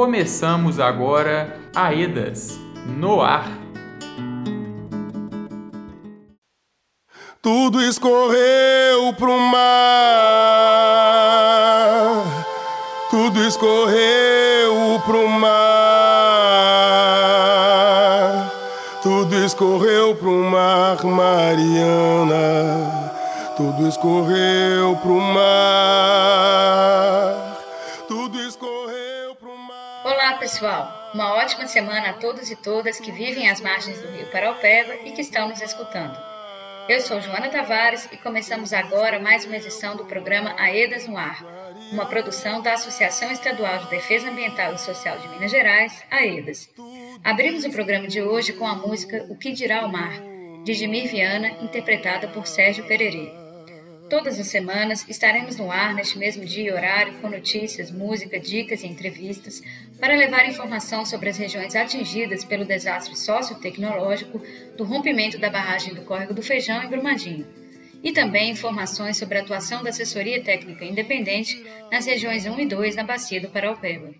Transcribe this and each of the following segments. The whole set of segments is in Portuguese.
começamos agora Aedas no ar. Tudo escorreu pro mar, tudo escorreu pro mar, tudo escorreu pro mar, Mariana, tudo escorreu pro mar, pessoal. Uma ótima semana a todos e todas que vivem às margens do Rio Paraupeba e que estão nos escutando. Eu sou Joana Tavares e começamos agora mais uma edição do programa Aedas no Ar, uma produção da Associação Estadual de Defesa Ambiental e Social de Minas Gerais, AEDAS. Abrimos o programa de hoje com a música O Que Dirá o Mar, de Jimir Viana, interpretada por Sérgio Pererê. Todas as semanas estaremos no ar neste mesmo dia e horário com notícias, música, dicas e entrevistas para levar informação sobre as regiões atingidas pelo desastre sociotecnológico do rompimento da barragem do Córrego do Feijão em Brumadinho. E também informações sobre a atuação da assessoria técnica independente nas regiões 1 e 2 na bacia do Paraupeba.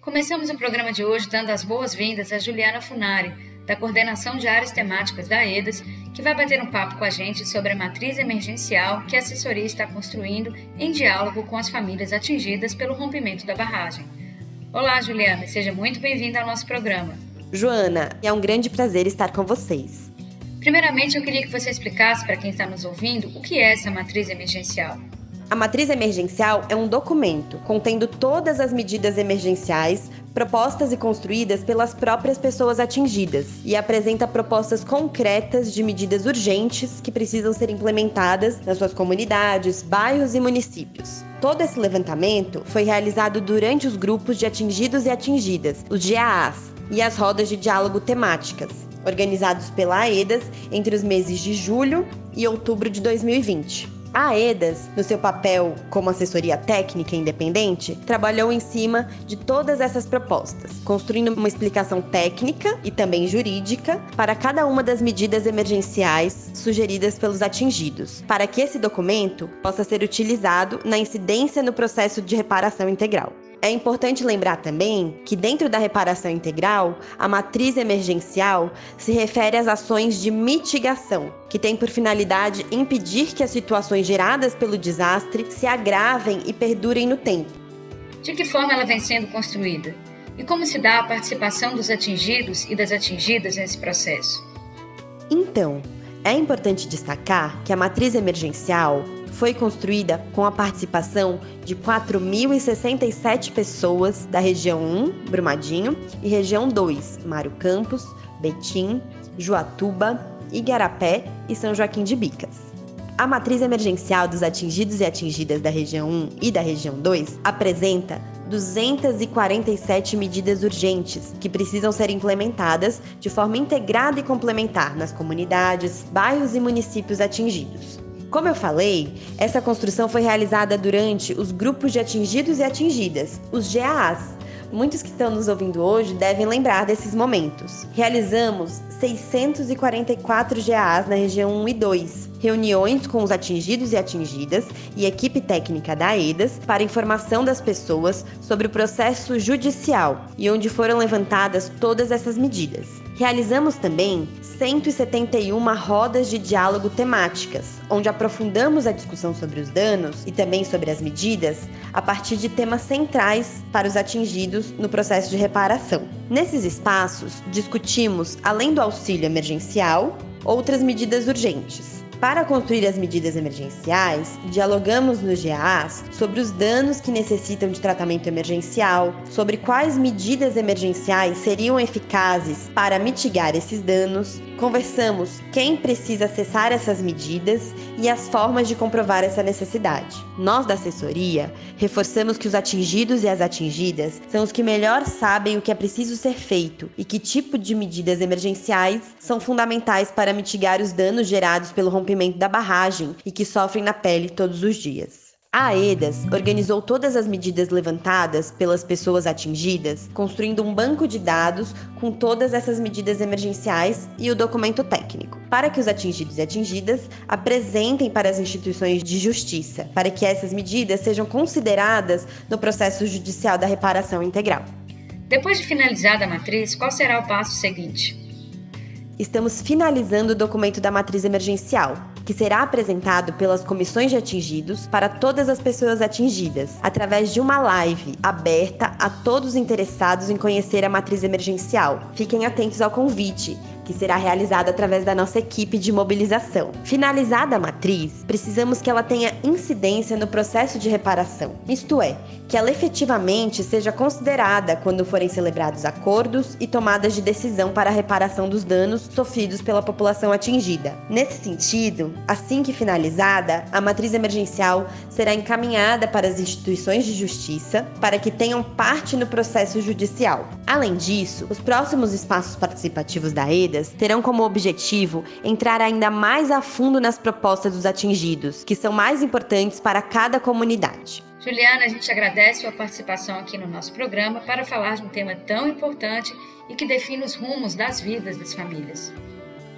Começamos o programa de hoje dando as boas-vindas a Juliana Funari, da coordenação de áreas temáticas da EDAS, que vai bater um papo com a gente sobre a matriz emergencial que a assessoria está construindo em diálogo com as famílias atingidas pelo rompimento da barragem. Olá, Juliana, seja muito bem-vinda ao nosso programa. Joana, é um grande prazer estar com vocês. Primeiramente, eu queria que você explicasse para quem está nos ouvindo o que é essa matriz emergencial. A matriz emergencial é um documento contendo todas as medidas emergenciais propostas e construídas pelas próprias pessoas atingidas e apresenta propostas concretas de medidas urgentes que precisam ser implementadas nas suas comunidades, bairros e municípios. Todo esse levantamento foi realizado durante os grupos de atingidos e atingidas, os GAAs, e as rodas de diálogo temáticas, organizados pela AEDAS entre os meses de julho e outubro de 2020. A AEDAS, no seu papel como assessoria técnica independente, trabalhou em cima de todas essas propostas, construindo uma explicação técnica e também jurídica para cada uma das medidas emergenciais sugeridas pelos atingidos, para que esse documento possa ser utilizado na incidência no processo de reparação integral. É importante lembrar também que, dentro da reparação integral, a matriz emergencial se refere às ações de mitigação, que tem por finalidade impedir que as situações geradas pelo desastre se agravem e perdurem no tempo. De que forma ela vem sendo construída? E como se dá a participação dos atingidos e das atingidas nesse processo? Então, é importante destacar que a matriz emergencial foi construída com a participação de 4.067 pessoas da região 1, Brumadinho, e região 2, Mário Campos, Betim, Juatuba, Igarapé e São Joaquim de Bicas. A matriz emergencial dos atingidos e atingidas da região 1 e da região 2 apresenta 247 medidas urgentes que precisam ser implementadas de forma integrada e complementar nas comunidades, bairros e municípios atingidos. Como eu falei, essa construção foi realizada durante os grupos de atingidos e atingidas, os GAAs. Muitos que estão nos ouvindo hoje devem lembrar desses momentos. Realizamos 644 GAAs na região 1 e 2, reuniões com os atingidos e atingidas e equipe técnica da EDAS para informação das pessoas sobre o processo judicial e onde foram levantadas todas essas medidas. Realizamos também 171 rodas de diálogo temáticas, onde aprofundamos a discussão sobre os danos e também sobre as medidas a partir de temas centrais para os atingidos no processo de reparação. Nesses espaços, discutimos, além do auxílio emergencial, outras medidas urgentes para construir as medidas emergenciais, dialogamos nos GAs sobre os danos que necessitam de tratamento emergencial, sobre quais medidas emergenciais seriam eficazes para mitigar esses danos. Conversamos quem precisa acessar essas medidas e as formas de comprovar essa necessidade. Nós da assessoria reforçamos que os atingidos e as atingidas são os que melhor sabem o que é preciso ser feito e que tipo de medidas emergenciais são fundamentais para mitigar os danos gerados pelo rompimento da barragem e que sofrem na pele todos os dias. A AEDAS organizou todas as medidas levantadas pelas pessoas atingidas, construindo um banco de dados com todas essas medidas emergenciais e o documento técnico, para que os atingidos e atingidas apresentem para as instituições de justiça, para que essas medidas sejam consideradas no processo judicial da reparação integral. Depois de finalizada a matriz, qual será o passo seguinte? Estamos finalizando o documento da matriz emergencial, que será apresentado pelas comissões de atingidos para todas as pessoas atingidas, através de uma live aberta a todos interessados em conhecer a matriz emergencial. Fiquem atentos ao convite que será realizada através da nossa equipe de mobilização. Finalizada a matriz, precisamos que ela tenha incidência no processo de reparação, isto é, que ela efetivamente seja considerada quando forem celebrados acordos e tomadas de decisão para a reparação dos danos sofridos pela população atingida. Nesse sentido, assim que finalizada, a matriz emergencial será encaminhada para as instituições de justiça para que tenham parte no processo judicial. Além disso, os próximos espaços participativos da EDA terão como objetivo entrar ainda mais a fundo nas propostas dos atingidos, que são mais importantes para cada comunidade. Juliana, a gente agradece sua participação aqui no nosso programa para falar de um tema tão importante e que define os rumos das vidas das famílias.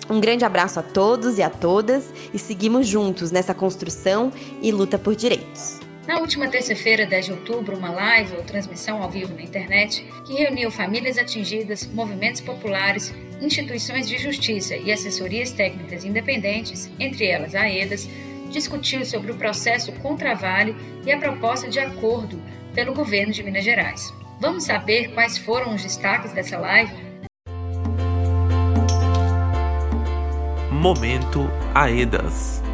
Um grande abraço a todos e a todas e seguimos juntos nessa construção e luta por direitos. Na última terça-feira, 10 de outubro, uma live ou transmissão ao vivo na internet que reuniu famílias atingidas, movimentos populares, instituições de justiça e assessorias técnicas independentes, entre elas a EDAS, discutiu sobre o processo contra Vale e a proposta de acordo pelo governo de Minas Gerais. Vamos saber quais foram os destaques dessa live? Momento AEDAS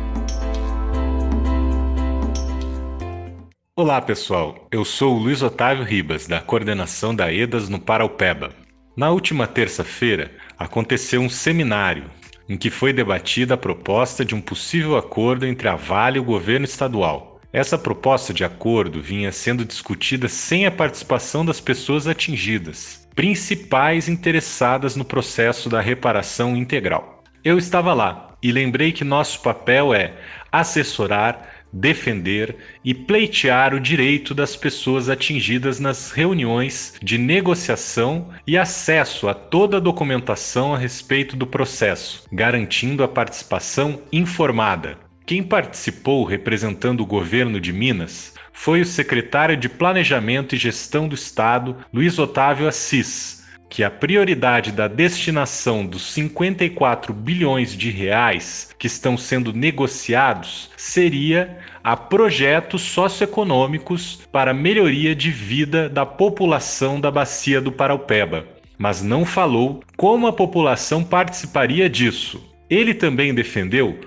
Olá pessoal, eu sou o Luiz Otávio Ribas, da coordenação da EDAS no Paraupeba. Na última terça-feira, aconteceu um seminário em que foi debatida a proposta de um possível acordo entre a Vale e o governo estadual. Essa proposta de acordo vinha sendo discutida sem a participação das pessoas atingidas, principais interessadas no processo da reparação integral. Eu estava lá e lembrei que nosso papel é assessorar, defender e pleitear o direito das pessoas atingidas nas reuniões de negociação e acesso a toda a documentação a respeito do processo, garantindo a participação informada. Quem participou representando o governo de Minas foi o secretário de Planejamento e Gestão do Estado, Luiz Otávio Assis que a prioridade da destinação dos 54 bilhões de reais que estão sendo negociados seria a projetos socioeconômicos para melhoria de vida da população da bacia do Paraupeba, mas não falou como a população participaria disso. Ele também defendeu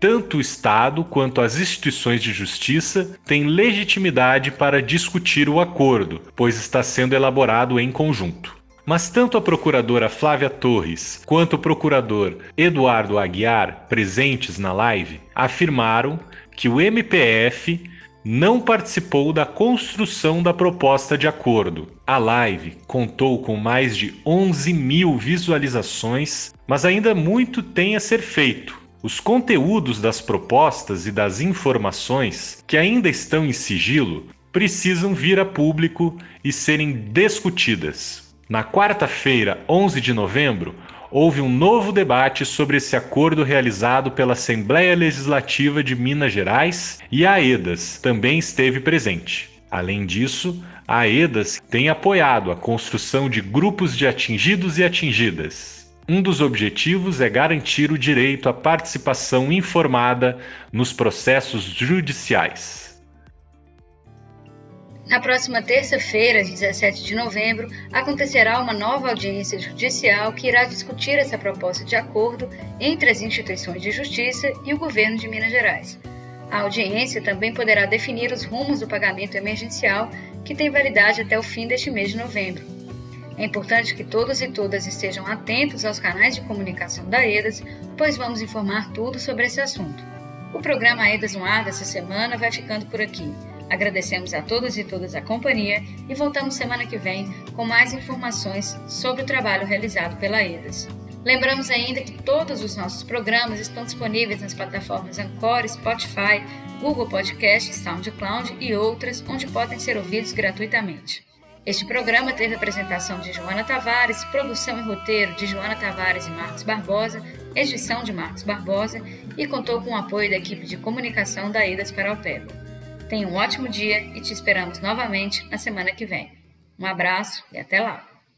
tanto o Estado quanto as instituições de justiça têm legitimidade para discutir o acordo, pois está sendo elaborado em conjunto. Mas tanto a procuradora Flávia Torres quanto o procurador Eduardo Aguiar, presentes na live, afirmaram que o MPF não participou da construção da proposta de acordo. A live contou com mais de 11 mil visualizações, mas ainda muito tem a ser feito. Os conteúdos das propostas e das informações que ainda estão em sigilo precisam vir a público e serem discutidas. Na quarta-feira, 11 de novembro, houve um novo debate sobre esse acordo realizado pela Assembleia Legislativa de Minas Gerais e a AEDAS também esteve presente. Além disso, a AEDAS tem apoiado a construção de grupos de atingidos e atingidas. Um dos objetivos é garantir o direito à participação informada nos processos judiciais. Na próxima terça-feira, 17 de novembro, acontecerá uma nova audiência judicial que irá discutir essa proposta de acordo entre as instituições de justiça e o governo de Minas Gerais. A audiência também poderá definir os rumos do pagamento emergencial, que tem validade até o fim deste mês de novembro. É importante que todos e todas estejam atentos aos canais de comunicação da EDAS, pois vamos informar tudo sobre esse assunto. O programa EDAS no ar dessa semana vai ficando por aqui. Agradecemos a todos e todas a companhia e voltamos semana que vem com mais informações sobre o trabalho realizado pela EDAS. Lembramos ainda que todos os nossos programas estão disponíveis nas plataformas Anchor, Spotify, Google Podcast, SoundCloud e outras, onde podem ser ouvidos gratuitamente. Este programa teve apresentação de Joana Tavares, produção e roteiro de Joana Tavares e Marcos Barbosa, edição de Marcos Barbosa e contou com o apoio da equipe de comunicação da EDAS Paraupeba. Tenha um ótimo dia e te esperamos novamente na semana que vem. Um abraço e até lá!